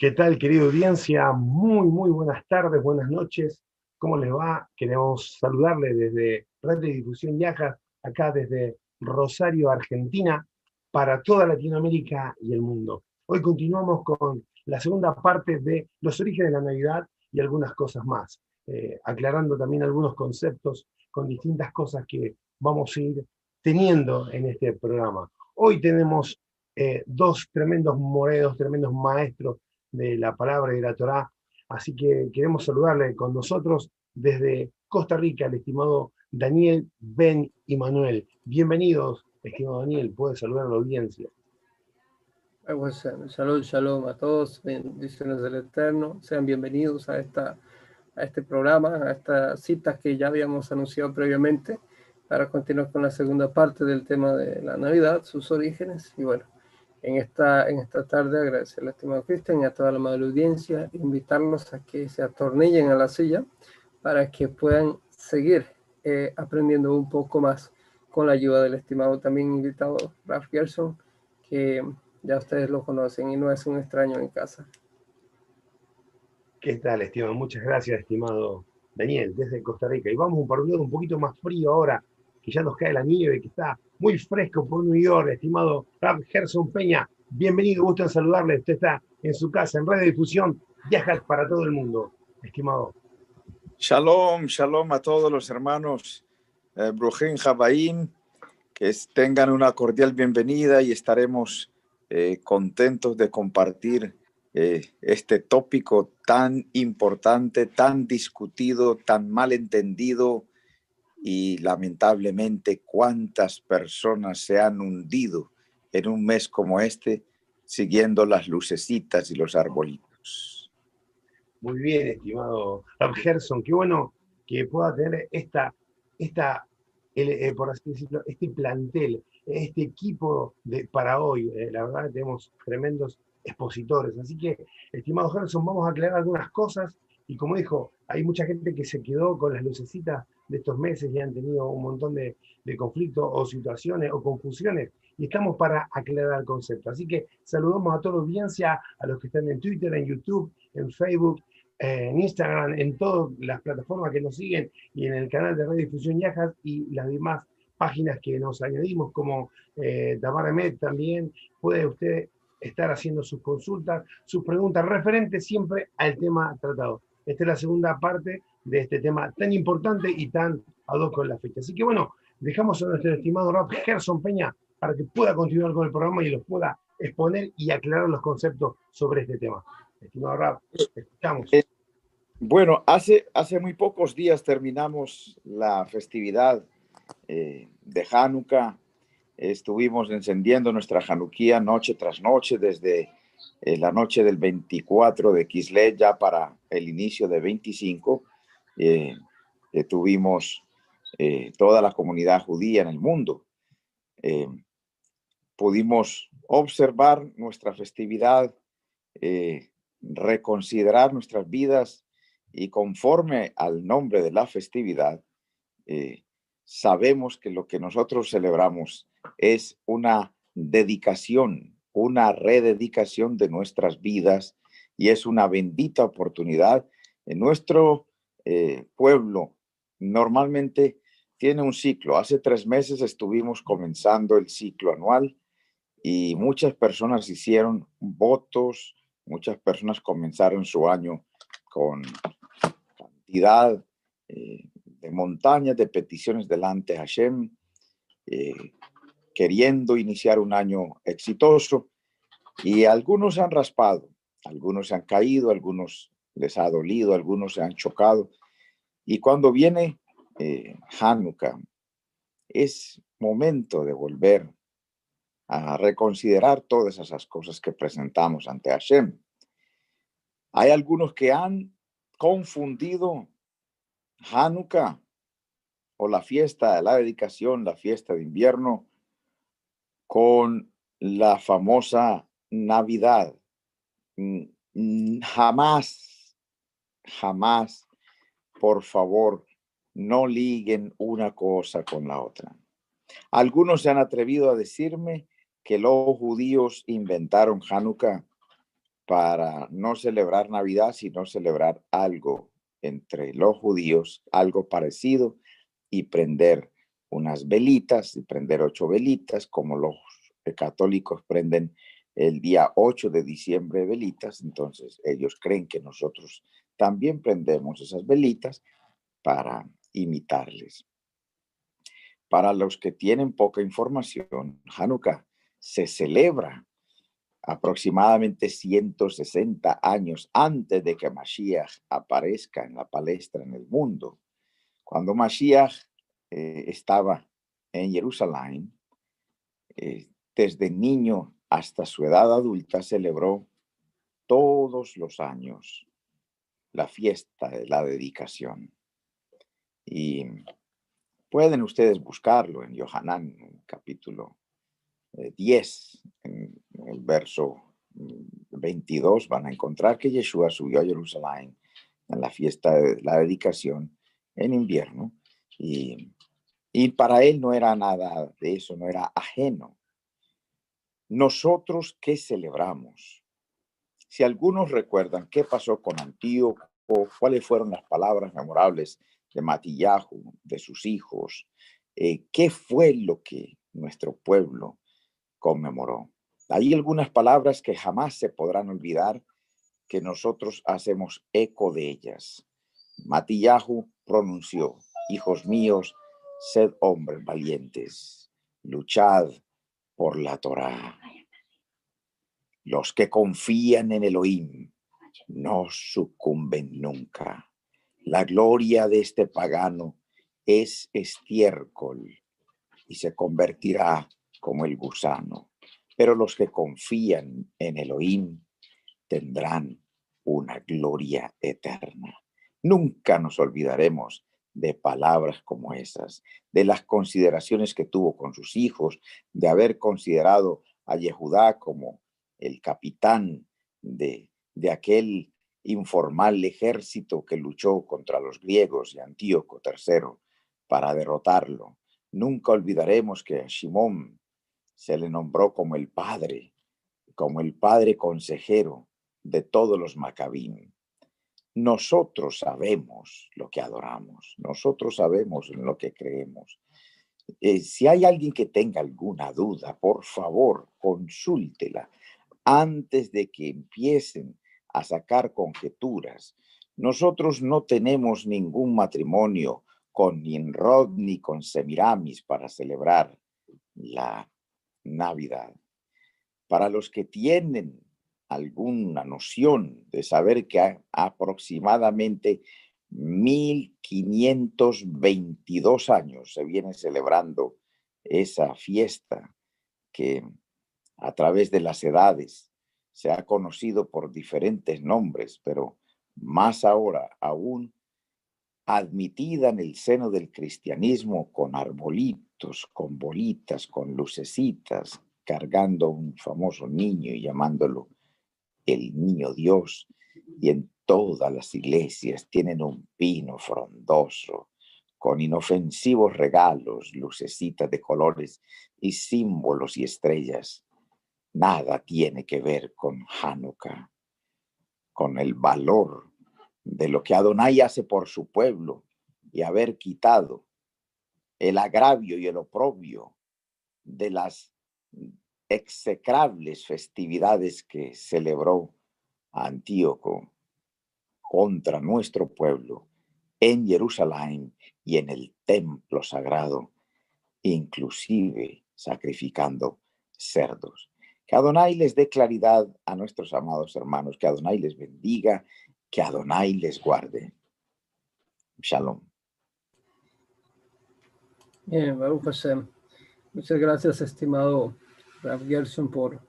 ¿Qué tal, querida audiencia? Muy, muy buenas tardes, buenas noches. ¿Cómo les va? Queremos saludarles desde Red de Difusión Yaja, acá desde Rosario, Argentina, para toda Latinoamérica y el mundo. Hoy continuamos con la segunda parte de los orígenes de la Navidad y algunas cosas más, eh, aclarando también algunos conceptos con distintas cosas que vamos a ir teniendo en este programa. Hoy tenemos eh, dos tremendos moredos, tremendos maestros de la palabra y de la Torá, así que queremos saludarle con nosotros desde Costa Rica, el estimado Daniel Ben y Manuel. Bienvenidos, estimado Daniel, puede saludar a la audiencia. Pues, shalom, shalom a todos, bendiciones del Eterno, sean bienvenidos a, esta, a este programa, a estas citas que ya habíamos anunciado previamente para continuar con la segunda parte del tema de la Navidad, sus orígenes. Y bueno, en esta, en esta tarde agradecer al estimado Cristian y a toda la madre audiencia, invitarlos a que se atornillen a la silla para que puedan seguir eh, aprendiendo un poco más con la ayuda del estimado también invitado Ralph Gerson, que ya ustedes lo conocen y no es un extraño en casa. ¿Qué tal, estimado? Muchas gracias, estimado Daniel, desde Costa Rica. Y vamos por un lado un poquito más frío ahora, que ya nos cae la nieve, que está muy fresco por New York, estimado Rap Gerson Peña. Bienvenido, gusto en saludarle. Usted está en su casa, en red de difusión, viaja para todo el mundo, estimado. Shalom, shalom a todos los hermanos eh, Brujín Jabaín, que tengan una cordial bienvenida y estaremos eh, contentos de compartir eh, este tópico tan importante, tan discutido, tan mal entendido y lamentablemente cuántas personas se han hundido en un mes como este siguiendo las lucecitas y los arbolitos. Muy bien, estimado Gerson, qué bueno que pueda tener esta, esta eh, por así decirlo, este plantel, este equipo de, para hoy. Eh, la verdad tenemos tremendos expositores. Así que, estimado Gerson, vamos a aclarar algunas cosas. Y como dijo, hay mucha gente que se quedó con las lucecitas de estos meses y han tenido un montón de, conflictos o situaciones o confusiones y estamos para aclarar el concepto. Así que saludamos a toda la audiencia, a los que están en Twitter, en YouTube, en Facebook, en Instagram, en todas las plataformas que nos siguen y en el canal de Radio Difusión Yajas y las demás páginas que nos añadimos como eh, Med también. Puede usted estar haciendo sus consultas, sus preguntas referentes siempre al tema tratado. Esta es la segunda parte de este tema tan importante y tan ad hoc con la fecha. Así que bueno, dejamos a nuestro estimado Rap Gerson Peña para que pueda continuar con el programa y los pueda exponer y aclarar los conceptos sobre este tema. Estimado Rap, escuchamos. Eh, bueno, hace, hace muy pocos días terminamos la festividad eh, de Hanukkah. Estuvimos encendiendo nuestra Hanukkah noche tras noche desde eh, la noche del 24 de Kislev ya para el inicio de 25 eh, tuvimos eh, toda la comunidad judía en el mundo. Eh, pudimos observar nuestra festividad, reconsiderar nuestras vidas y conforme al nombre de la festividad, sabemos que lo que nosotros celebramos es una dedicación, una rededicación de nuestras vidas y es una bendita oportunidad en nuestro eh, pueblo normalmente tiene un ciclo. Hace tres meses estuvimos comenzando el ciclo anual y muchas personas hicieron votos, muchas personas comenzaron su año con cantidad eh, de montañas de peticiones delante de Hashem, eh, queriendo iniciar un año exitoso y algunos han raspado, algunos se han caído, algunos les ha dolido, algunos se han chocado. Y cuando viene eh, Hanukkah, es momento de volver a reconsiderar todas esas cosas que presentamos ante Hashem. Hay algunos que han confundido Hanukkah o la fiesta de la dedicación, la fiesta de invierno, con la famosa Navidad. Jamás jamás, por favor, no liguen una cosa con la otra. Algunos se han atrevido a decirme que los judíos inventaron Hanukkah para no celebrar Navidad, sino celebrar algo entre los judíos, algo parecido, y prender unas velitas, y prender ocho velitas, como los católicos prenden el día 8 de diciembre velitas, entonces ellos creen que nosotros también prendemos esas velitas para imitarles. Para los que tienen poca información, Hanukkah se celebra aproximadamente 160 años antes de que Mashiach aparezca en la palestra en el mundo. Cuando Mashiach eh, estaba en Jerusalén, eh, desde niño hasta su edad adulta celebró todos los años la fiesta de la dedicación. Y pueden ustedes buscarlo en Yohanan, capítulo 10, eh, en el verso 22, mm, van a encontrar que Yeshua subió a Jerusalén en la fiesta de la dedicación en invierno y, para él no era nada de eso, no era ajeno. Nosotros, ¿qué celebramos? Si algunos recuerdan qué pasó con Antíoco, cuáles fueron las palabras memorables de Matillahu, de sus hijos, eh, qué fue lo que nuestro pueblo conmemoró. Hay algunas palabras que jamás se podrán olvidar que nosotros hacemos eco de ellas. Matillahu pronunció, hijos míos, sed hombres valientes, luchad por la Torá. Los que confían en Elohim no sucumben nunca. La gloria de este pagano es estiércol y se convertirá como el gusano. Pero los que confían en Elohim tendrán una gloria eterna. Nunca nos olvidaremos de palabras como esas, de las consideraciones que tuvo con sus hijos, de haber considerado a Yehudá como el capitán de, de aquel informal ejército que luchó contra los griegos y Antíoco III para derrotarlo. Nunca olvidaremos que a Shimón se le nombró como el padre, como el padre consejero de todos los macabín. Nosotros sabemos lo que adoramos, nosotros sabemos en lo que creemos. Eh, si hay alguien que tenga alguna duda, por favor, consúltela antes de que empiecen a sacar conjeturas. Nosotros no tenemos ningún matrimonio con Nimrod ni con Semiramis para celebrar la Navidad. Para los que tienen alguna noción de saber que aproximadamente 1522 años se viene celebrando esa fiesta que a través de las edades se ha conocido por diferentes nombres, pero más ahora aún admitida en el seno del cristianismo con arbolitos, con bolitas, con lucecitas, cargando un famoso niño y llamándolo el niño Dios. Y en todas las iglesias tienen un pino frondoso, con inofensivos regalos, lucecitas de colores y símbolos y estrellas nada tiene que ver con Hanukkah, con el valor de lo que Adonai hace por su pueblo y haber quitado el agravio y el oprobio de las execrables festividades que celebró Antíoco contra nuestro pueblo en Jerusalén y en el templo sagrado, inclusive sacrificando cerdos. Que Adonai les dé claridad a nuestros amados hermanos, que Adonai les bendiga, que Adonai les guarde. Shalom. Bien, Baruch Hashem. Muchas gracias, estimado Rav Gerson, por,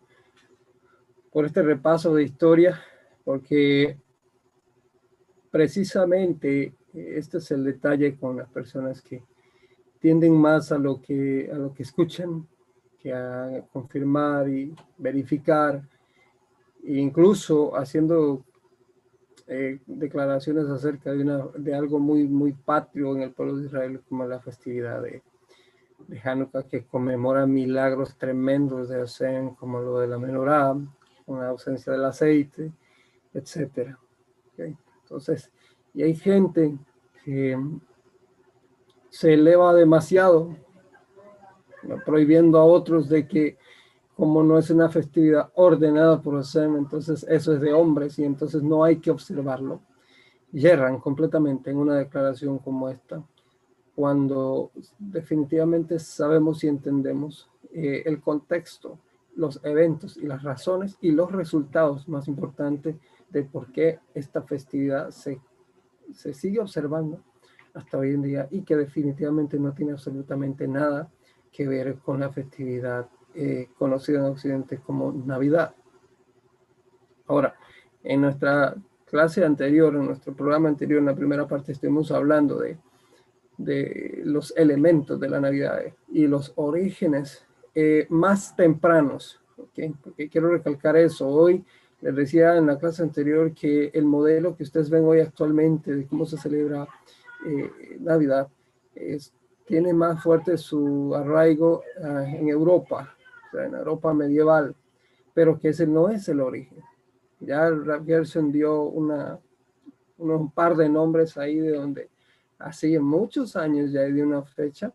por este repaso de historia, porque precisamente este es el detalle con las personas que tienden más a lo que, a lo que escuchan que a confirmar y verificar, e incluso haciendo eh, declaraciones acerca de, una, de algo muy, muy patrio en el pueblo de Israel, como la festividad de, de Hanukkah, que conmemora milagros tremendos de Hashem, como lo de la menorá, la ausencia del aceite, etc. Entonces, y hay gente que se eleva demasiado, prohibiendo a otros de que como no es una festividad ordenada por Hashem, entonces eso es de hombres y entonces no hay que observarlo. Yerran completamente en una declaración como esta, cuando definitivamente sabemos y entendemos eh, el contexto, los eventos y las razones y los resultados más importantes de por qué esta festividad se, se sigue observando hasta hoy en día y que definitivamente no tiene absolutamente nada que ver con la festividad eh, conocido en Occidente como Navidad. Ahora, en nuestra clase anterior, en nuestro programa anterior, en la primera parte, estuvimos hablando de, de los elementos de la Navidad y los orígenes eh, más tempranos. Porque quiero recalcar eso. Hoy les decía en la clase anterior que el modelo que ustedes ven hoy actualmente de cómo se celebra eh, Navidad tiene más fuerte su arraigo ah, en Europa, en Europa medieval, pero que ese no es el origen. Ya Rav Gerson dio una, un par de nombres ahí de donde hace muchos años ya de una fecha,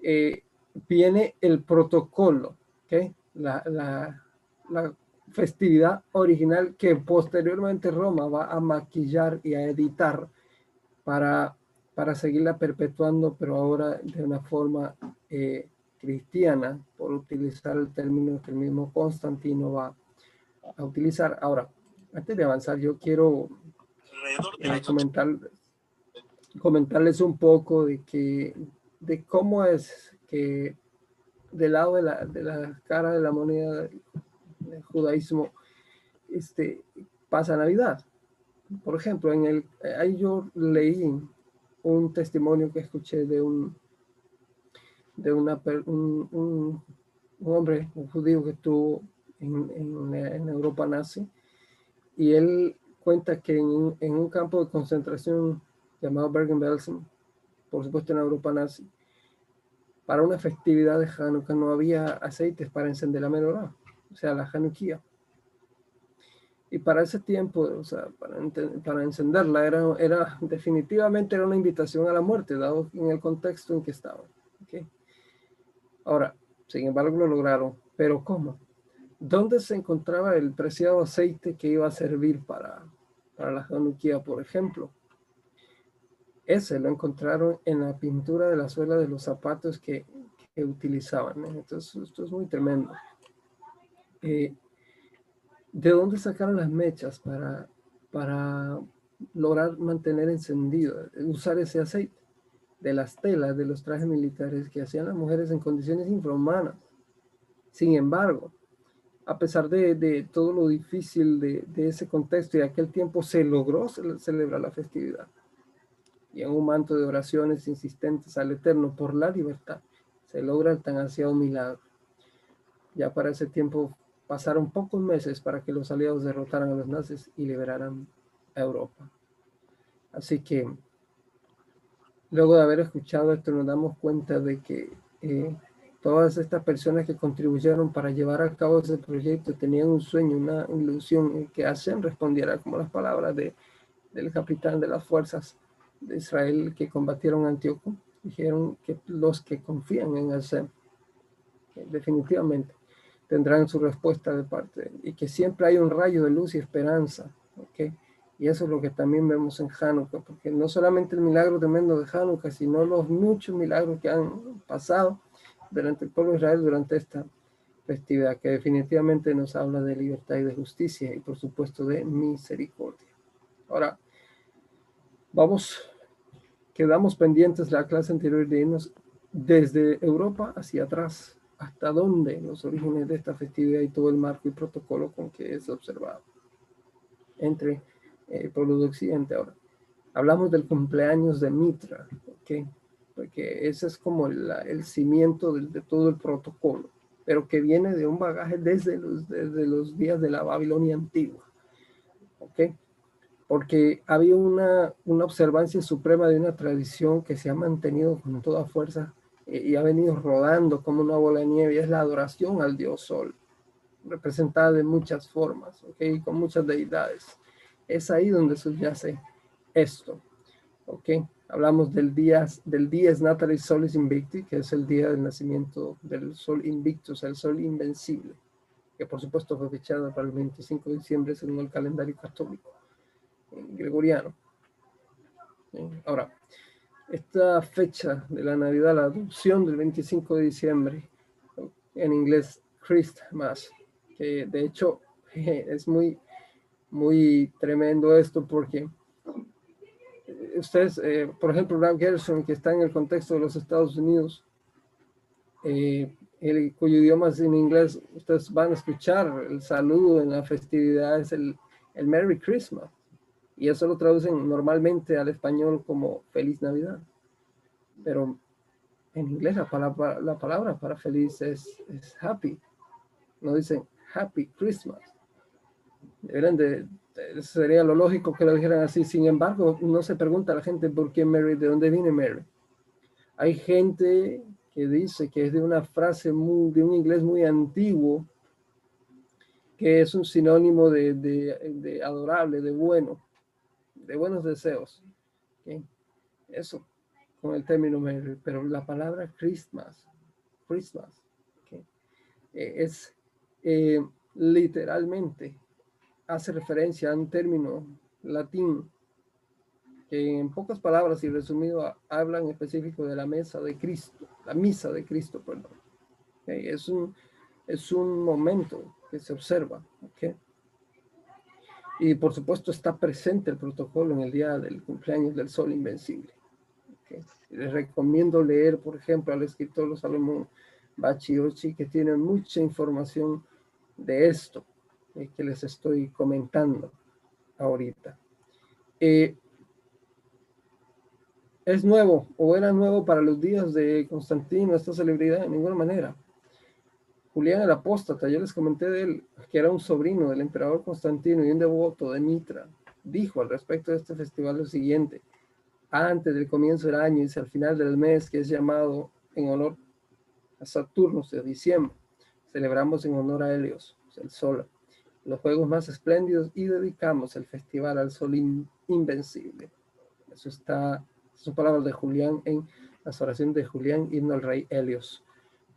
eh, viene el protocolo, ¿okay? la, la, la festividad original que posteriormente Roma va a maquillar y a editar para, para seguirla perpetuando, pero ahora de una forma eh, cristiana, por utilizar el término que el mismo Constantino va a utilizar. Ahora, antes de avanzar, yo quiero eh, comentar, comentarles un poco de, que, de cómo es que del lado de la, de la cara de la moneda del, judaísmo este, pasa Navidad. Por ejemplo, en el, ahí yo leí un testimonio que escuché de un de una, un, un, hombre, un judío que estuvo en, en, Europa nazi, y él cuenta que en, en, un campo de concentración llamado Bergen-Belsen, por supuesto en Europa nazi, para una festividad de Hanukkah no había aceites para encender la menorá, o sea, la Hanukkah. Y para ese tiempo, o sea, para, para encenderla, era, era definitivamente era una invitación a la muerte, dado en el contexto en que estaban. ¿okay? Ahora, sin embargo, lo lograron. ¿Pero cómo? ¿Dónde se encontraba el preciado aceite que iba a servir para, para la Hanukkah, por ejemplo? Ese lo encontraron en la pintura de la suela de los zapatos que, que utilizaban. Entonces, esto es muy tremendo. Eh, ¿De dónde sacaron las mechas para, para lograr mantener encendido, usar ese aceite? de las telas de los trajes militares que hacían las mujeres en condiciones infrahumanas. Sin embargo, a pesar de, todo lo difícil de, ese contexto y aquel tiempo, se logró celebrar la festividad. Y en un manto de oraciones insistentes al Eterno por la libertad, se logra el tan ansiado milagro. Ya para ese tiempo pasaron pocos meses para que los aliados derrotaran a los nazis y liberaran a Europa. Así que Luego de haber escuchado esto, nos damos cuenta de que eh, todas estas personas que contribuyeron para llevar a cabo ese proyecto tenían un sueño, una ilusión que hacen respondiera como las palabras de, del capitán de las fuerzas de Israel que combatieron a Antíoco. Dijeron que los que confían en Hashem definitivamente tendrán su respuesta de parte y que siempre hay un rayo de luz y esperanza. ¿okay? Y eso es lo que también vemos en Hanukkah, porque no solamente el milagro tremendo de Hanukkah, sino los muchos milagros que han pasado durante el pueblo de Israel durante esta festividad, que definitivamente nos habla de libertad y de justicia y por supuesto de misericordia. Ahora, vamos, quedamos pendientes de la clase anterior de irnos desde Europa hacia atrás, hasta dónde los orígenes de esta festividad y todo el marco y protocolo con que es observado entre el eh, pueblo de Occidente ahora. Hablamos del cumpleaños de Mitra, ¿ok? Porque ese es como el, cimiento de, todo el protocolo, pero que viene de un bagaje desde los, desde los días de la Babilonia antigua, ¿ok? Porque había una, una observancia suprema de una tradición que se ha mantenido con toda fuerza eh, y ha venido rodando como una bola de nieve, es la adoración al dios sol. representada de muchas formas, ¿ok? Con muchas deidades. Es ahí donde subyace esto, ¿ok? Hablamos del día, del Dies Natalis Solis Invicti, que es el día del nacimiento del Sol Invictus, el Sol Invencible, que por supuesto fue fechado para el 25 de diciembre según el calendario católico gregoriano. Ahora, esta fecha de la Navidad, la adopción del 25 de diciembre, en inglés Christmas, que de hecho es muy, muy tremendo esto porque ustedes, eh, por ejemplo, Ram Gerson, que está en el contexto de los Estados Unidos, eh, el, cuyo idioma es en inglés, ustedes van a escuchar el saludo en la festividad, es el, el Merry Christmas. Y eso lo traducen normalmente al español como Feliz Navidad. Pero en inglés la palabra, la palabra para feliz es, happy. No dicen Happy Christmas. Deberían de, sería lo lógico que lo dijeran así. Sin embargo, no se pregunta a la gente por qué Mary, de dónde viene Mary. Hay gente que dice que es de una frase muy, de un inglés muy antiguo, que es un sinónimo de, adorable, de bueno, de buenos deseos. Eso, con el término pero la palabra Christmas, Christmas, eh, es eh, literalmente hace referencia a un término latín que en pocas palabras y resumido habla en específico de la mesa de Cristo, la misa de Cristo, perdón. Es, un, es un momento que se observa. Y por supuesto está presente el protocolo en el día del cumpleaños del Sol Invencible. Les recomiendo leer, por ejemplo, al escritor Salomón Bachiochi, que tiene mucha información de esto que les estoy comentando ahorita. Eh, ¿Es nuevo o era nuevo para los días de Constantino esta celebridad? De ninguna manera. Julián el Apóstata, yo les comenté de él, que era un sobrino del emperador Constantino y un devoto de Mitra, dijo al respecto de este festival lo siguiente, antes del comienzo del año y al final del mes, que es llamado en honor a Saturno de diciembre, celebramos en honor a Helios, el sol los juegos más espléndidos y dedicamos el festival al sol invencible. Eso está, son palabras de Julián en las oraciones de Julián, himno al rey Helios.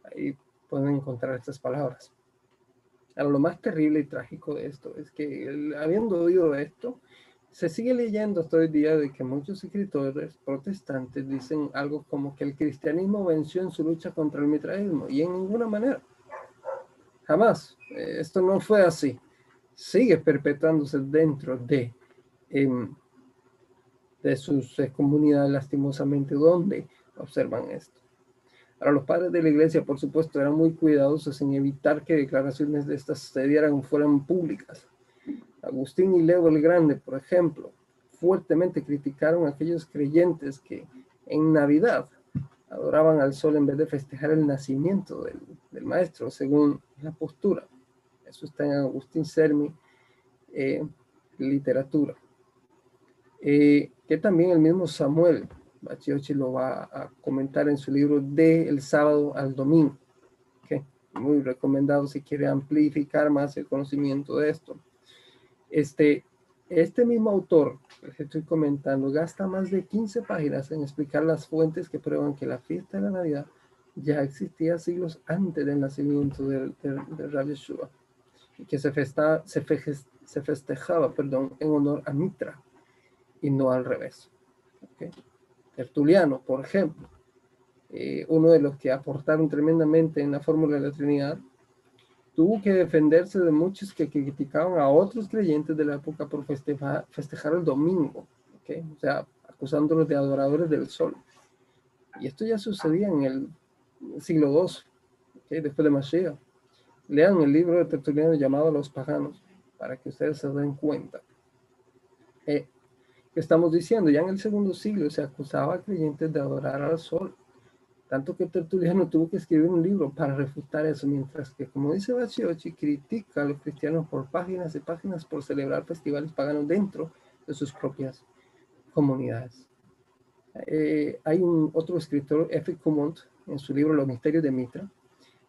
Ahí pueden encontrar estas palabras. Ahora, lo más terrible y trágico de esto es que, habiendo oído esto, se sigue leyendo hasta hoy día de que muchos escritores protestantes dicen algo como que el cristianismo venció en su lucha contra el mitraísmo y en ninguna manera. Jamás. Eh, esto no fue así sigue perpetuándose dentro de, em, de sus eh, comunidades lastimosamente donde observan esto. Ahora, los padres de la iglesia, por supuesto, eran muy cuidadosos en evitar que declaraciones de estas se dieran fueran públicas. Agustín y Leo el Grande, por ejemplo, fuertemente criticaron a aquellos creyentes que en Navidad adoraban al sol en vez de festejar el nacimiento del, del maestro, según la postura eso está en Agustín Sermi, eh, literatura. Eh, que también el mismo Samuel Bachiochi lo va a comentar en su libro de El sábado al domingo. Muy recomendado si quiere amplificar más el conocimiento de esto. Este, este mismo autor, que estoy comentando, gasta más de 15 páginas en explicar las fuentes que prueban que la fiesta de la Navidad ya existía siglos antes del nacimiento del, del, Rabbi Shua que se, festa, se, festejaba perdón, en honor a Mitra y no al revés. Tertuliano, por ejemplo, eh, uno de los que aportaron tremendamente en la fórmula de la Trinidad, tuvo que defenderse de muchos que criticaban a otros creyentes de la época por festejar, el domingo, o sea, acusándolos de adoradores del sol. Y esto ya sucedía en el siglo II, después de Mashiach. Lean el libro de Tertuliano llamado Los Paganos para que ustedes se den cuenta. Eh, estamos diciendo, ya en el segundo siglo se acusaba a creyentes de adorar al sol, tanto que Tertuliano tuvo que escribir un libro para refutar eso, mientras que, como dice Baciochi, critica a los cristianos por páginas y páginas por celebrar festivales paganos dentro de sus propias comunidades. Eh, hay un otro escritor, F. Cumont, en su libro Los Misterios de Mitra,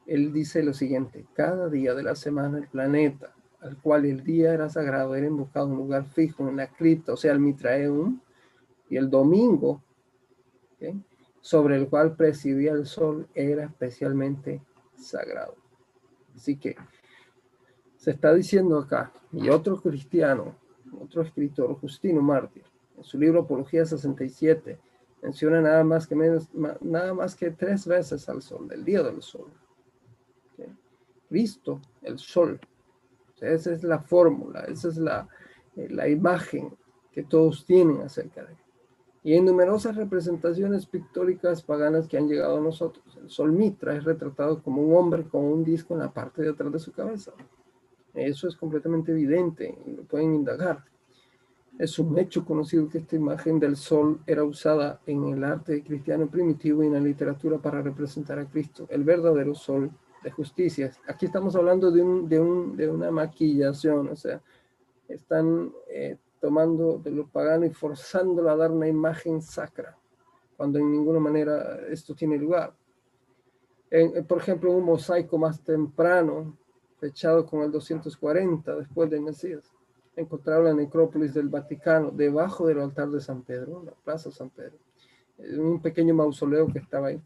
él dice lo siguiente, cada día de la semana el planeta al cual el día era sagrado era invocado un lugar fijo en la cripta, o sea, el Mitraeum, y el domingo, sobre el cual presidía el sol, era especialmente sagrado. Así que se está diciendo acá, y otro cristiano, otro escritor, Justino Mártir, en su libro Apología 67, menciona nada más que, menos, nada más que tres veces al sol, del día del sol. Cristo, el sol. Esa es la fórmula, esa es la, eh, la imagen que todos tienen acerca de él. Y hay numerosas representaciones pictóricas paganas que han llegado a nosotros. El sol Mitra es retratado como un hombre con un disco en la parte de atrás de su cabeza. Eso es completamente evidente y lo pueden indagar. Es un hecho conocido que esta imagen del sol era usada en el arte cristiano primitivo y en la literatura para representar a Cristo, el verdadero sol de justicia. Aquí estamos hablando de, un, de, un, de una maquillación, o sea, están eh, tomando de lo pagano y forzándolo a dar una imagen sacra, cuando en ninguna manera esto tiene lugar. por ejemplo, un mosaico más temprano, fechado con el 240 después de Mesías, encontrado en la necrópolis del Vaticano, debajo del altar de San Pedro, la plaza San Pedro, un pequeño mausoleo que estaba ahí.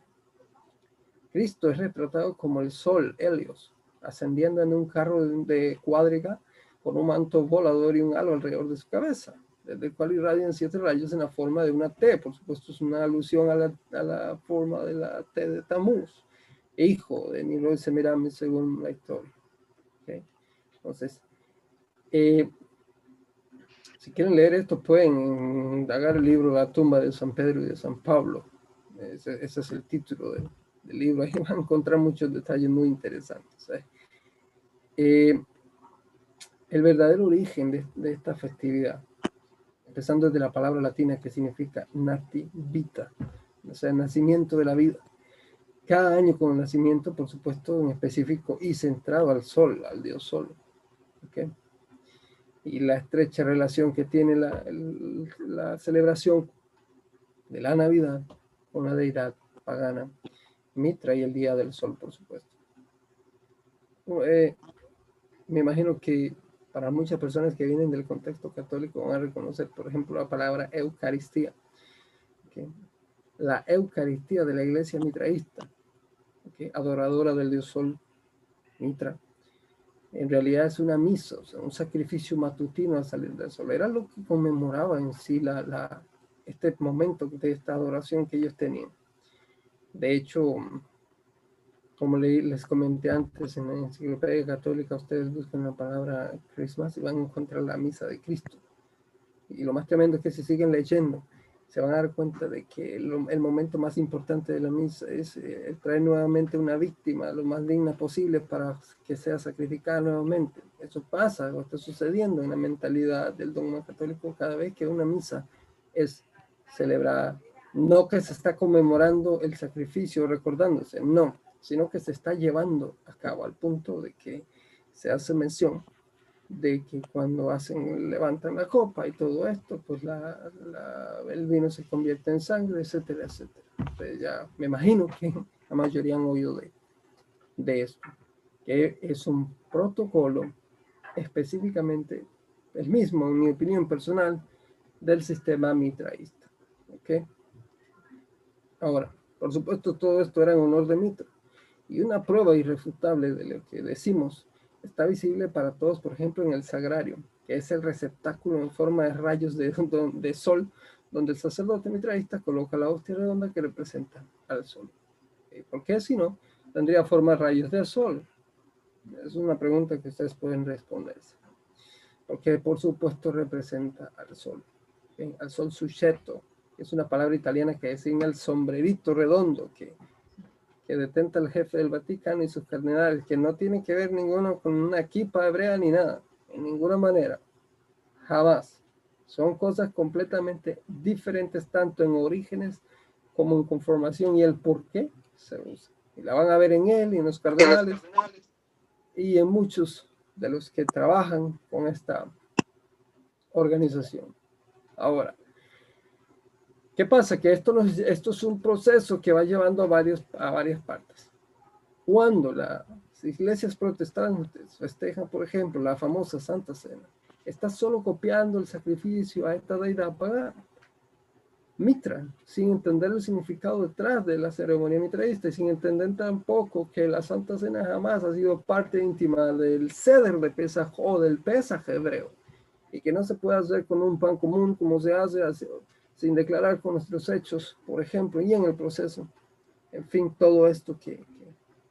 Cristo es retratado como el sol, Helios, ascendiendo en un carro de cuadriga con un manto volador y un halo alrededor de su cabeza, desde el cual irradian siete rayos en la forma de una T. Por supuesto, es una alusión a la, forma de la T de Tamuz, hijo de Niro y Semiramis, según la historia. Entonces, eh, si quieren leer esto, pueden indagar el libro La tumba de San Pedro y de San Pablo. Ese, es el título del, libro. Ahí van a encontrar muchos detalles muy interesantes. ¿eh? El verdadero origen de, esta festividad, empezando desde la palabra latina que significa nati vita, o sea, nacimiento de la vida. Cada año con el nacimiento, por supuesto, en específico y centrado al sol, al dios sol. Y la estrecha relación que tiene la celebración de la Navidad con la deidad pagana, Mitra y el Día del Sol, por supuesto. Eh, me imagino que para muchas personas que vienen del contexto católico van a reconocer, por ejemplo, la palabra Eucaristía. La Eucaristía de la iglesia mitraísta, adoradora del dios Sol, Mitra, en realidad es una misa, o sea, un sacrificio matutino al salir del sol. Era lo que conmemoraba en sí la, este momento de esta adoración que ellos tenían. De hecho, como les comenté antes en la enciclopedia católica, ustedes buscan la palabra Christmas y van a encontrar la misa de Cristo. Y lo más tremendo es que si siguen leyendo, se van a dar cuenta de que el, momento más importante de la misa es eh, traer nuevamente una víctima lo más digna posible para que sea sacrificada nuevamente. Eso pasa o está sucediendo en la mentalidad del dogma católico cada vez que una misa es celebrada. No que se está conmemorando el sacrificio, recordándose, no, sino que se está llevando a cabo al punto de que se hace mención de que cuando hacen, levantan la copa y todo esto, pues el vino se convierte en sangre, etcétera, etcétera. Entonces ya me imagino que la mayoría han oído de, de esto, que es un protocolo específicamente el mismo, en mi opinión personal, del sistema mitraísta. ¿Ok? Ahora, por supuesto, todo esto era en honor de Mitra. Y una prueba irrefutable de lo que decimos está visible para todos, por ejemplo, en el sagrario, que es el receptáculo en forma de rayos de, de sol, donde el sacerdote mitraísta coloca la hostia redonda que representa al sol. ¿Por qué si no? Tendría forma de rayos de sol. Es una pregunta que ustedes pueden responderse. Porque por supuesto representa al sol. Al sol sujeto, es una palabra italiana que designa el sombrerito redondo que que detenta el jefe del Vaticano y sus cardenales, que no tiene que ver ninguno con una equipa hebrea ni nada, en ninguna manera, jamás. Son cosas completamente diferentes, tanto en orígenes como en conformación y el por qué se usa. Y la van a ver en él y en los cardenales y en muchos de los que trabajan con esta organización. Ahora, ¿Qué pasa? Que esto, esto es un proceso que va llevando a, varios, a varias partes. cuando las iglesias protestantes festejan, por ejemplo, la famosa Santa Cena, está solo copiando el sacrificio a esta deidad pagana. Mitra, sin entender el significado detrás de la ceremonia mitraísta y sin entender tampoco que la Santa Cena jamás ha sido parte íntima del ceder de Pesaj o del Pesaj hebreo y que no se puede hacer con un pan común como se hace sin declarar con nuestros hechos, por ejemplo, y en el proceso. En fin, todo esto que,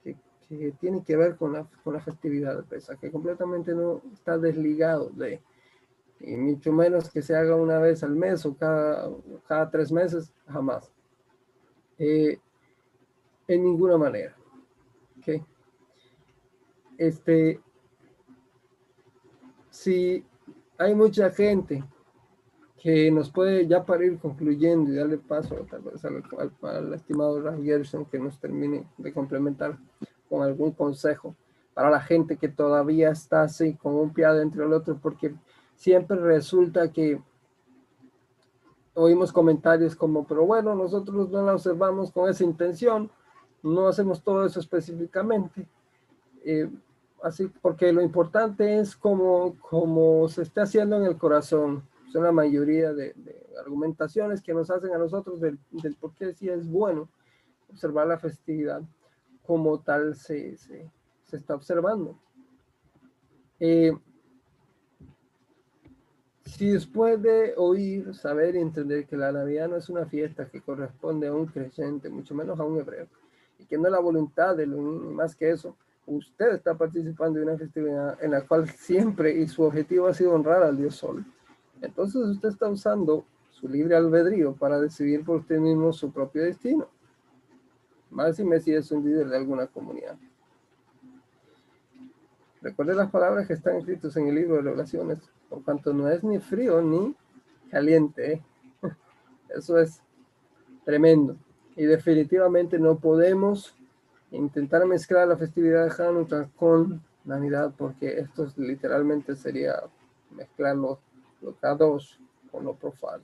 que, que tiene que ver con la, con la festividad de Pesaj, que completamente no está desligado de y mucho menos que se haga una vez al mes o cada, cada tres meses, jamás. Eh, en ninguna manera. ¿Okay? Este, si hay mucha gente que nos puede ya para ir concluyendo y darle paso tal vez al, al, estimado Ralph Gerson que nos termine de complementar con algún consejo para la gente que todavía está así con un pie entre el otro porque siempre resulta que oímos comentarios como, pero bueno, nosotros no la observamos con esa intención, no hacemos todo eso específicamente. Eh, así, porque lo importante es como, como se está haciendo en el corazón. Son la mayoría de, argumentaciones que nos hacen a nosotros del, por qué sí es bueno observar la festividad como tal se, se, está observando. Eh, si después de oír, saber y entender que la Navidad no es una fiesta que corresponde a un creyente, mucho menos a un hebreo, y que no es la voluntad de lo más que eso, usted está participando de una festividad en la cual siempre y su objetivo ha sido honrar al Dios Sol. Entonces usted está usando su libre albedrío para decidir por usted mismo su propio destino. Más si Messi es un líder de alguna comunidad. Recuerde las palabras que están escritas en el libro de Revelaciones por cuanto no es ni frío ni caliente. Eso es tremendo. Y definitivamente no podemos intentar mezclar la festividad de Hanukkah con Navidad, porque esto literalmente sería mezclar los, dos con lo profano.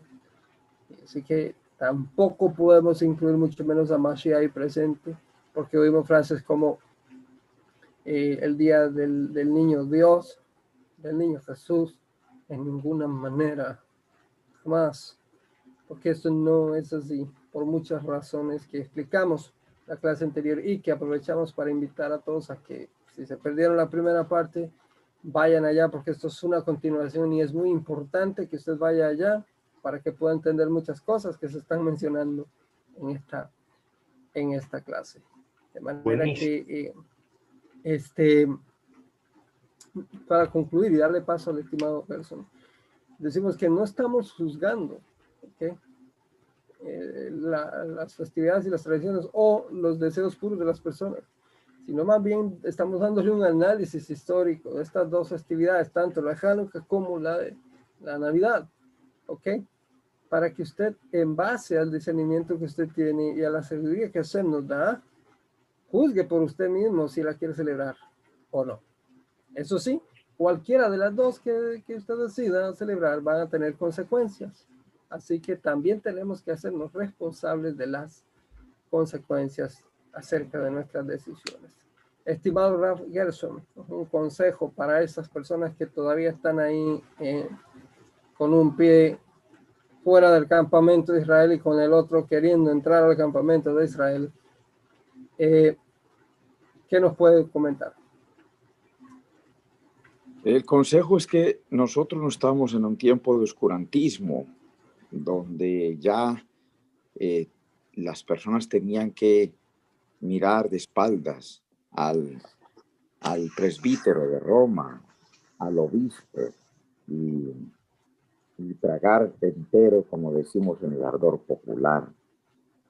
Así que tampoco podemos incluir mucho menos a Mashiach ahí presente, porque oímos frases como eh, el día del, del niño Dios, del niño Jesús, en ninguna manera, más porque esto no es así, por muchas razones que explicamos la clase anterior y que aprovechamos para invitar a todos a que si se perdieron la primera parte, vayan allá porque esto es una continuación y es muy importante que usted vaya allá para que pueda entender muchas cosas que se están mencionando en esta, en esta clase. De manera que eh, este, para concluir y darle paso al estimado persona, decimos que no estamos juzgando eh, las festividades y las tradiciones o los deseos puros de las personas, sino más bien estamos dándole un análisis histórico de estas dos festividades, tanto la Hanukkah como la la Navidad, ¿ok? Para que usted, en base al discernimiento que usted tiene y a la sabiduría que usted nos da, juzgue por usted mismo si la quiere celebrar o no. Eso sí, cualquiera de las dos que, que usted decida celebrar van a tener consecuencias. Así que también tenemos que hacernos responsables de las consecuencias acerca de nuestras decisiones. Estimado Ralph Gerson, un consejo para esas personas que todavía están ahí eh, con un pie fuera del campamento de Israel y con el otro queriendo entrar al campamento de Israel. Eh, ¿Qué nos puede comentar? El consejo es que nosotros no estamos en un tiempo de oscurantismo, donde ya eh, las personas tenían que mirar de espaldas al, al presbítero de Roma, al obispo, y, y tragar entero, como decimos en el ardor popular.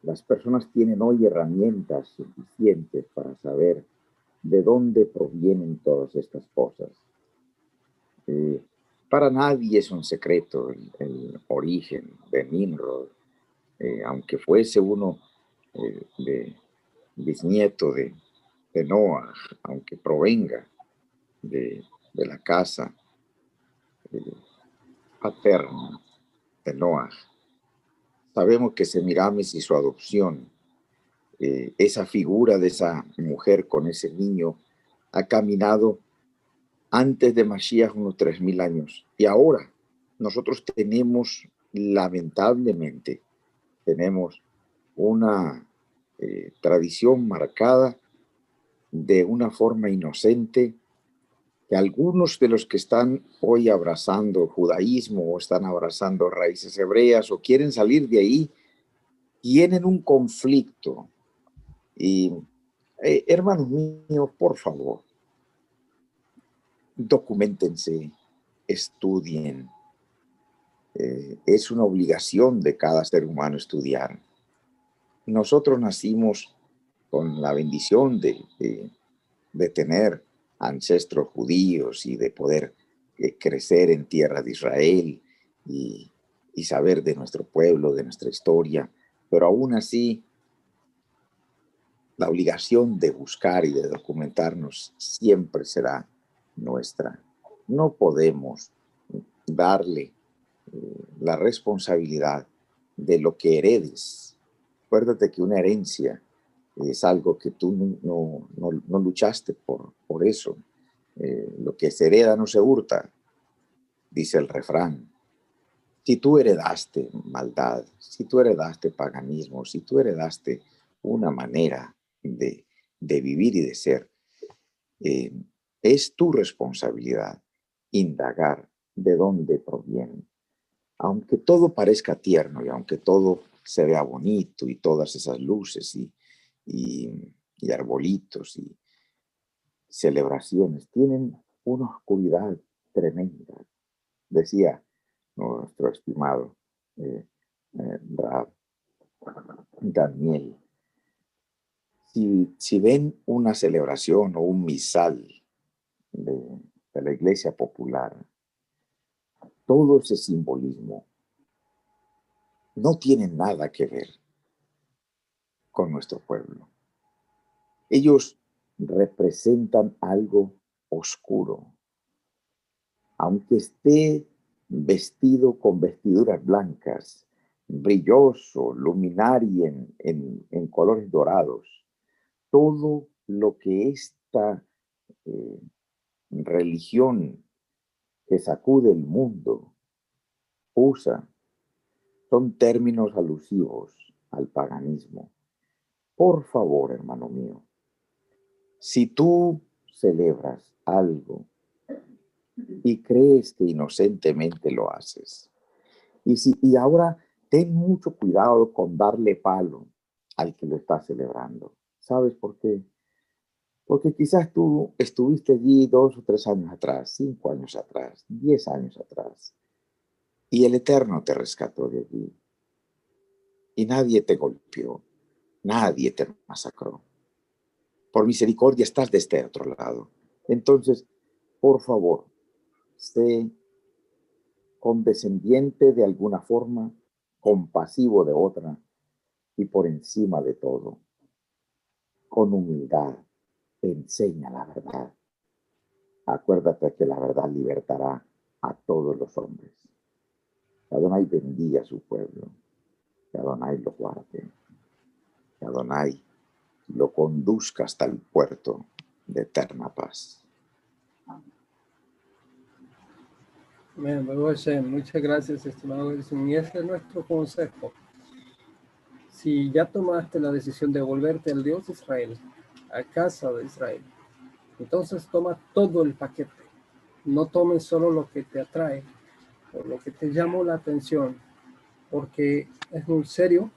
Las personas tienen hoy herramientas suficientes para saber de dónde provienen todas estas cosas eh, para nadie es un secreto el, origen de Nimrod, eh, aunque fuese uno eh, de bisnieto de, de, Noah, aunque provenga de, de la casa paterna de Noah. Sabemos que Semiramis y su adopción eh, esa figura de esa mujer con ese niño ha caminado antes de Mashiach unos 3.000 años. Y ahora nosotros tenemos, lamentablemente, tenemos una eh, tradición marcada de una forma inocente que algunos de los que están hoy abrazando judaísmo o están abrazando raíces hebreas o quieren salir de ahí, tienen un conflicto. Y eh, hermanos míos, por favor, documentense, estudien. Eh, es una obligación de cada ser humano estudiar. Nosotros nacimos con la bendición de, de, tener ancestros judíos y de poder eh, crecer en tierra de Israel y, y saber de nuestro pueblo, de nuestra historia, pero aún así la obligación de buscar y de documentarnos siempre será nuestra. No podemos darle eh, la responsabilidad de lo que heredes. Acuérdate que una herencia es algo que tú no, no, luchaste por, por eso. Eh, lo que se hereda no se hurta, dice el refrán. Si tú heredaste maldad, si tú heredaste paganismo, si tú heredaste una manera de, de vivir y de ser, eh, es tu responsabilidad indagar de dónde proviene. Aunque todo parezca tierno y aunque todo se vea bonito y todas esas luces y, y, arbolitos y celebraciones tienen una oscuridad tremenda, decía nuestro estimado eh, eh, Daniel. Si, si, ven una celebración o un misal de, la iglesia popular, todo ese simbolismo no tiene nada que ver con nuestro pueblo. Ellos representan algo oscuro. Aunque esté vestido con vestiduras blancas, brilloso, luminario en, en, colores dorados, todo lo que esta eh, religión que sacude el mundo usa son términos alusivos al paganismo. Por favor, hermano mío, si tú celebras algo y crees que inocentemente lo haces, y, si, y ahora ten mucho cuidado con darle palo al que lo está celebrando. ¿Sabes por qué? Porque quizás tú estuviste allí dos o tres años atrás, cinco años atrás, diez años atrás, y el Eterno te rescató de allí. Y nadie te golpeó, nadie te masacró. Por misericordia estás de este otro lado. Entonces, por favor, sé condescendiente de alguna forma, compasivo de otra, y por encima de todo, con humildad enseña la verdad. Acuérdate que la verdad libertará a todos los hombres. Adonai bendiga a su pueblo. Adonai lo guarde. Adonai lo conduzca hasta el puerto de eterna paz. muchas gracias, estimado Wilson. Y ese es nuestro consejo. Si ya tomaste la decisión de volverte al Dios de Israel, a casa de Israel. Entonces toma todo el paquete. No tomes solo lo que te atrae o lo que te llamó la atención, porque es muy serio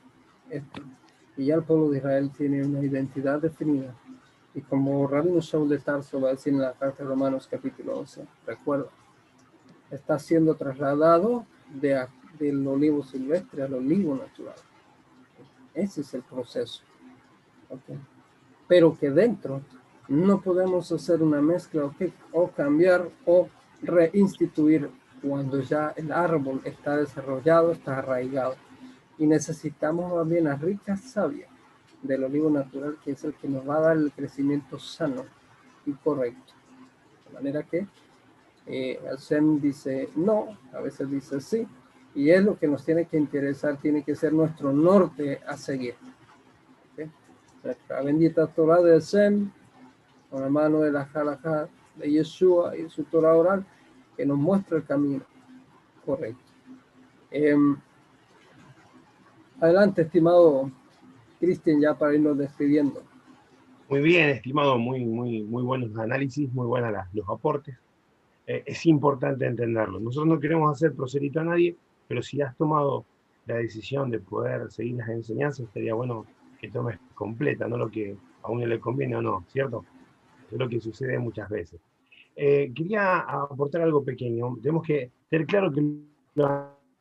esto. Y ya el pueblo de Israel tiene una identidad definida. Y como Rabino Shaul de Tarso va a decir en la carta de Romanos capítulo 11, recuerda, está siendo trasladado de, del olivo silvestre al olivo natural. Ese es el proceso. Okay pero que dentro no podemos hacer una mezcla o cambiar o reinstituir cuando ya el árbol está desarrollado, está arraigado. Y necesitamos más bien la rica savia del olivo natural, que es el que nos va a dar el crecimiento sano y correcto. De manera que eh, el dice no, a veces dice sí, y es lo que nos tiene que interesar, tiene que ser nuestro norte a seguir nuestra bendita Torah de Sem, con la mano de la Jalajá de Yeshua y su Torah oral, que nos muestra el camino correcto. Em, adelante, estimado Cristian, ya para irnos despidiendo. Muy bien, estimado, muy, muy, muy buenos análisis, muy buenos los aportes. Eh, es importante entenderlo. Nosotros no queremos hacer proselito a nadie, pero si has tomado la decisión de poder seguir las enseñanzas, estaría bueno que tomes completa, no lo que a uno le conviene o no, ¿cierto? Es lo que sucede muchas veces. Eh, quería aportar algo pequeño. Tenemos que tener claro que los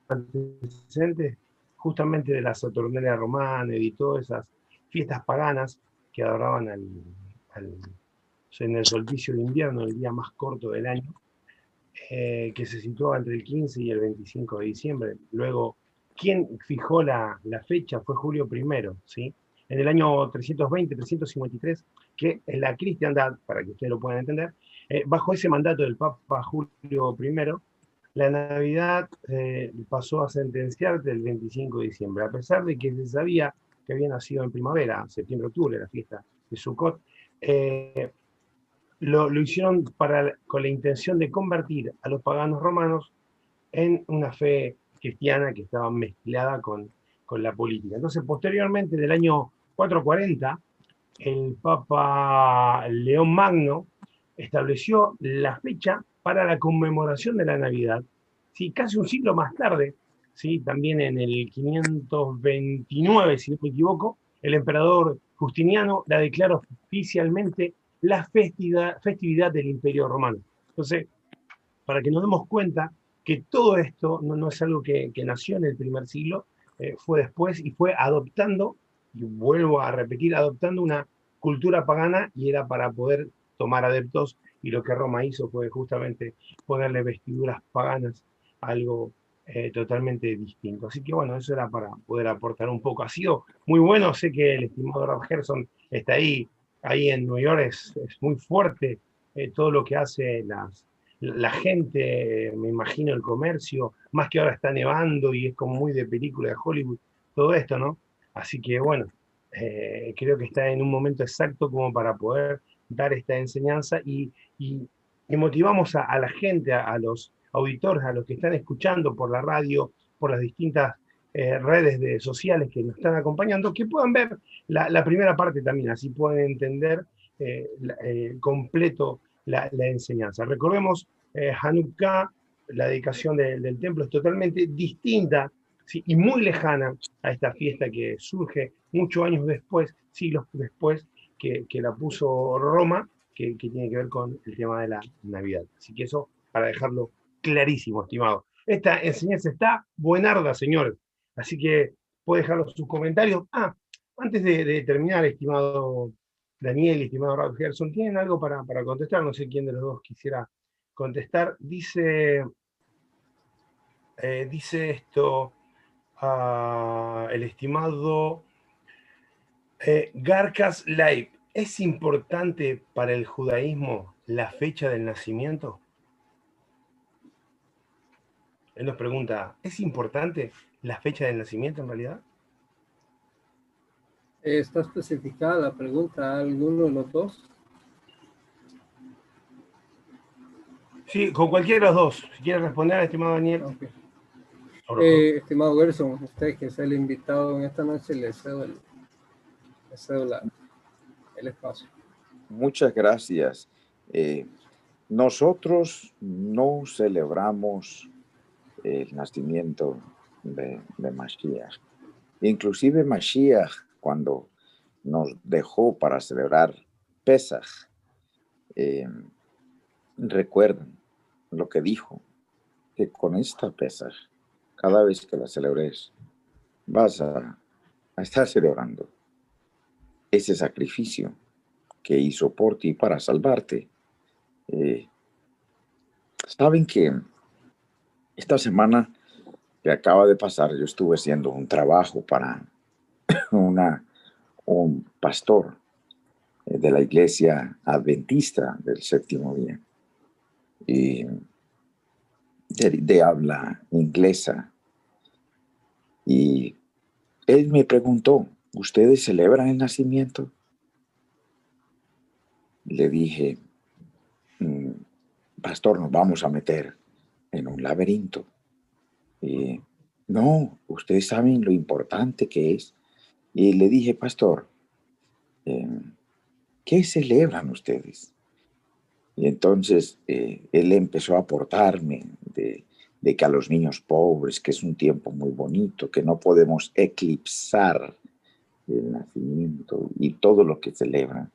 antecedentes justamente de la Saturnalia romana y todas esas fiestas paganas que adoraban al, en el solsticio de invierno, el día más corto del año, eh, que se situaba entre el 15 y el 25 de diciembre. Luego, quien fijó la, fecha fue Julio I, ¿sí? En el año 320, 353, que en la cristiandad, para que ustedes lo puedan entender, eh, bajo ese mandato del Papa Julio I, la Navidad eh, pasó a sentenciar el 25 de diciembre, a pesar de que se sabía que había nacido en primavera, septiembre-octubre, la fiesta de Sukkot, eh, lo, hicieron para, con la intención de convertir a los paganos romanos en una fe cristiana que estaba mezclada con, con la política. Entonces, posteriormente, del año 440, el Papa León Magno estableció la fecha para la conmemoración de la Navidad, ¿sí? casi un siglo más tarde, ¿sí? también en el 529, si no me equivoco, el emperador Justiniano la declaró oficialmente la festividad, festividad del Imperio Romano. Entonces, para que nos demos cuenta que todo esto no, es algo que, que, nació en el primer siglo, eh, fue después y fue adoptando, y vuelvo a repetir, adoptando una cultura pagana y era para poder tomar adeptos y lo que Roma hizo fue justamente ponerle vestiduras paganas, algo eh, totalmente distinto. Así que bueno, eso era para poder aportar un poco. Ha sido muy bueno, sé que el estimado Rob Gerson está ahí, ahí en New York, es, muy fuerte eh, todo lo que hace la gente, me imagino el comercio, más que ahora está nevando y es como muy de película de Hollywood, todo esto, ¿no? Así que bueno, eh, creo que está en un momento exacto como para poder dar esta enseñanza y, y, motivamos a, la gente, a, los auditores, a los que están escuchando por la radio, por las distintas eh, redes de, sociales que nos están acompañando, que puedan ver la, primera parte también, así pueden entender eh, eh, completo la, enseñanza. Recordemos, Hanukkah, la dedicación del templo es totalmente distinta y muy lejana a esta fiesta que surge muchos años después, siglos después, que, la puso Roma, que, tiene que ver con el tema de la Navidad. Así que eso para dejarlo clarísimo, estimado. Esta enseñanza está buenarda, señores. Así que puede dejar sus comentarios. Ah, antes de, terminar, estimado Daniel estimado Ralph Gerson, ¿tienen algo para, contestar? No sé quién de los dos quisiera contestar. Dice, eh, dice esto ah, el estimado eh, Garcas Live, ¿es importante para el judaísmo la fecha del nacimiento? Él nos pregunta, ¿es importante la fecha del nacimiento en realidad? ¿Está especificada la pregunta alguno de los dos? Sí, con cualquiera de los dos. Si quiere responder, estimado Daniel. Eh, estimado Gerson, usted que es el invitado en esta noche, le cedo el, el espacio. Muchas gracias. Eh, nosotros no celebramos el nacimiento de, de Mashiach. Inclusive Mashiach, cuando nos dejó para celebrar Pesach, eh, recuerden lo que dijo, que con esta Pesach, cada vez que la celebres, vas a estar celebrando ese sacrificio que hizo por ti para salvarte. Eh, Saben que esta semana que acaba de pasar, yo estuve haciendo un trabajo para una, un pastor eh, de la iglesia adventista del séptimo día y de, de habla inglesa. Y él me preguntó, ¿ustedes celebran el nacimiento? le dije, mm, pastor, nos vamos a meter en un laberinto. No, ustedes saben lo importante que es. Y le dije, pastor, em, ¿qué celebran ustedes? Y entonces eh, él empezó a aportarme de, que a los niños pobres, que es un tiempo muy bonito, que no podemos eclipsar el nacimiento y todo lo que celebran.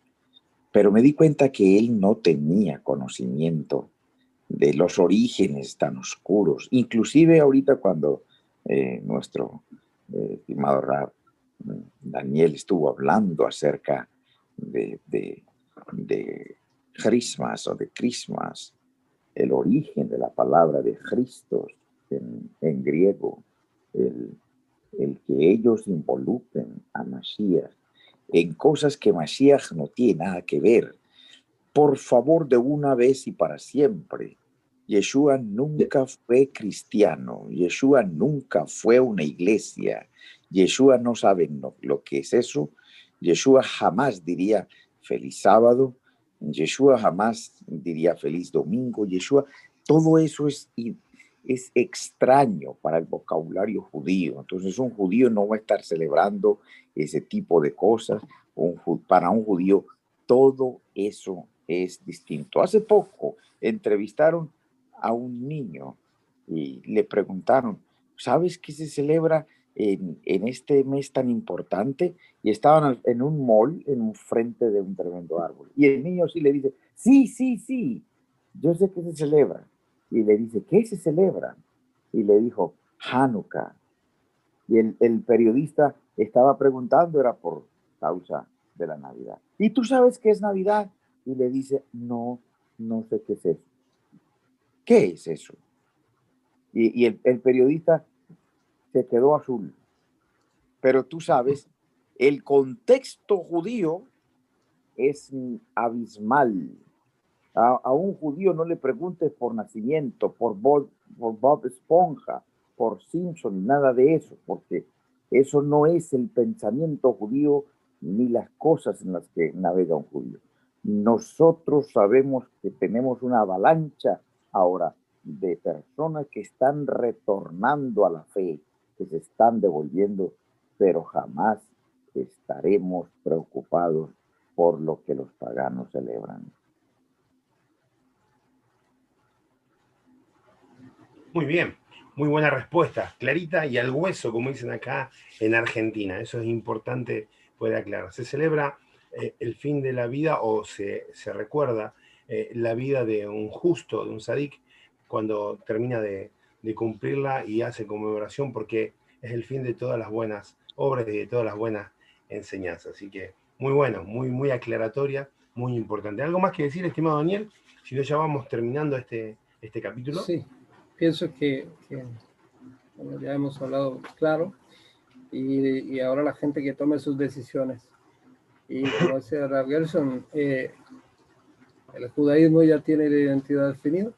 Pero me di cuenta que él no tenía conocimiento de los orígenes tan oscuros. Inclusive ahorita cuando eh, nuestro eh, estimado Rab Daniel estuvo hablando acerca de, de, de Christmas o de Christmas, el origen de la palabra de Cristo en, griego, el, el, que ellos involucren a Mashiach en cosas que Mashiach no tiene nada que ver. Por favor, de una vez y para siempre, Yeshua nunca fue cristiano, Yeshua nunca fue una iglesia, Yeshua no sabe lo que es eso, Yeshua jamás diría feliz sábado, Yeshua jamás diría feliz domingo, Yeshua, todo eso es, es extraño para el vocabulario judío. Entonces un judío no va a estar celebrando ese tipo de cosas. para un judío todo eso es distinto. Hace poco entrevistaron a un niño y le preguntaron, ¿sabes qué se celebra en, este mes tan importante? Y estaban en un mall, en un frente de un tremendo árbol. Y el niño sí le dice, sí, sí, sí, yo sé que se celebra. Y le dice, ¿qué se celebra? Y le dijo, Hanukkah. Y el, el periodista estaba preguntando, era por causa de la Navidad. ¿Y tú sabes qué es Navidad? Y le dice, no, no sé qué es eso. ¿Qué es eso? Y, el, periodista se quedó azul. Pero tú sabes, el contexto judío es abismal. A, un judío no le preguntes por nacimiento, por Bob, por Bob Esponja, por Simpson, nada de eso, porque eso no es el pensamiento judío ni las cosas en las que navega un judío. Nosotros sabemos que tenemos una avalancha ahora de personas que están retornando a la fe, que se están devolviendo, pero jamás estaremos preocupados por lo que los paganos celebran. Muy bien, muy buena respuesta, clarita y al hueso, como dicen acá en Argentina. Eso es importante poder aclarar. Se celebra eh, el fin de la vida o se, recuerda eh, la vida de un justo, de un sadik, cuando termina de, cumplirla y hace conmemoración porque es el fin de todas las buenas obras y de todas las buenas enseñanzas. Así que muy bueno, muy, muy aclaratoria, muy importante. ¿Algo más que decir, estimado Daniel? Si no, ya vamos terminando este, este capítulo. Sí, pienso que, ya hemos hablado claro y, ahora la gente que tome sus decisiones. Y como decía Rav Gerson, eh, el judaísmo ya tiene la identidad definida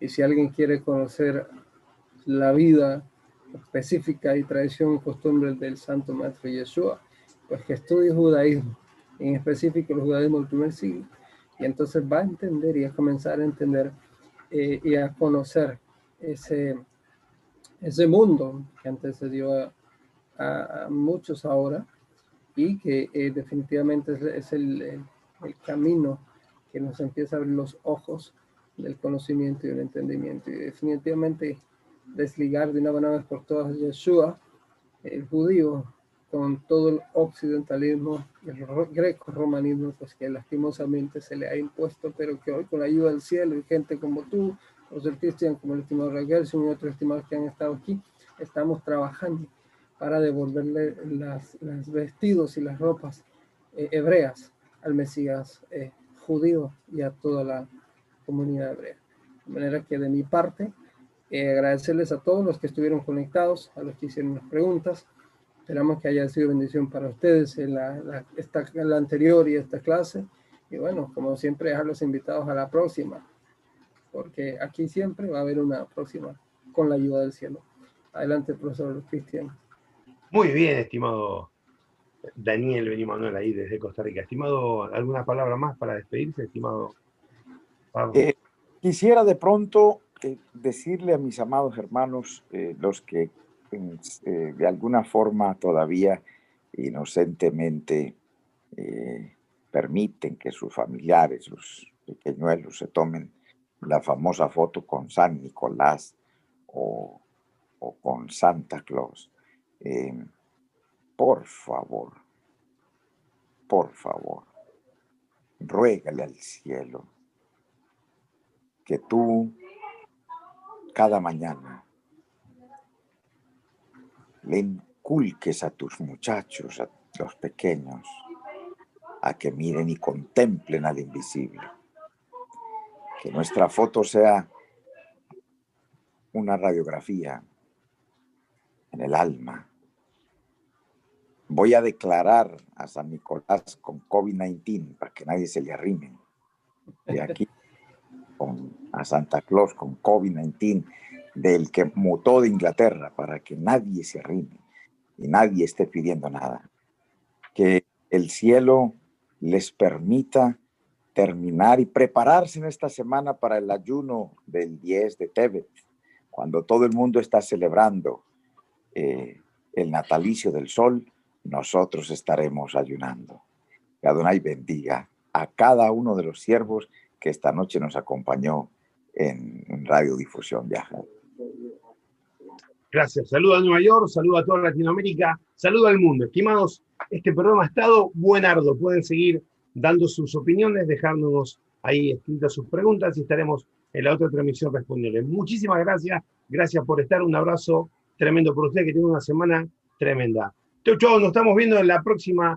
y si alguien quiere conocer la vida específica y tradición y costumbres del Santo Maestro Yeshua, pues que estudie judaísmo, en específico el judaísmo del primer siglo, y entonces va a entender y a comenzar a entender eh, y a conocer ese, ese mundo que antecedió a, a muchos ahora y que eh, definitivamente es, el, el camino que nos empieza a abrir los ojos del conocimiento y del entendimiento. Y definitivamente desligar de una buena vez por todas Yeshua, el judío, con todo el occidentalismo el greco-romanismo, pues que lastimosamente se le ha impuesto, pero que hoy con la ayuda del cielo y gente como tú, los Cristian, como el estimado Ragelson y otros estimados que han estado aquí, estamos trabajando para devolverle las, las vestidos y las ropas eh, hebreas al Mesías eh, judío y a toda la comunidad hebrea. De manera que de mi parte, eh, agradecerles a todos los que estuvieron conectados, a los que hicieron las preguntas. Esperamos que haya sido bendición para ustedes en la, esta, la anterior y esta clase. Y bueno, como siempre, dejarlos invitados a la próxima, porque aquí siempre va a haber una próxima con la ayuda del cielo. Adelante, profesor Cristian. Muy bien, estimado Daniel Benimanuel ahí desde Costa Rica. Estimado, ¿alguna palabra más para despedirse, estimado? Eh, quisiera de pronto eh, decirle a mis amados hermanos, eh, los que de alguna forma todavía inocentemente permiten que sus familiares, sus pequeñuelos, se tomen la famosa foto con San Nicolás o, con Santa Claus. por favor, por favor, ruégale al cielo que tú cada mañana le inculques a tus muchachos, a los pequeños, a que miren y contemplen al invisible. Que nuestra foto sea una radiografía en el alma. Voy a declarar a San Nicolás con COVID-19 para que nadie se le arrime. De aquí a Santa Claus con COVID-19 del que mutó de Inglaterra para que nadie se arrime y nadie esté pidiendo nada. Que el cielo les permita terminar y prepararse en esta semana para el ayuno del 10 de Tebet, cuando todo el mundo está celebrando eh, el natalicio del sol, nosotros estaremos ayunando. Que Adonai bendiga a cada uno de los siervos que esta noche nos acompañó en, Radiodifusión Viaja. Gracias. Saludo a Nueva York, saludo a toda Latinoamérica, saludo al mundo. Estimados, este programa ha estado buenardo. Pueden seguir dando sus opiniones, dejándonos ahí escritas sus preguntas y estaremos en la otra transmisión respondiéndoles. Muchísimas gracias. Gracias por estar. Un abrazo tremendo por usted, que tenga una semana tremenda. Chau, chau. Nos estamos viendo en la próxima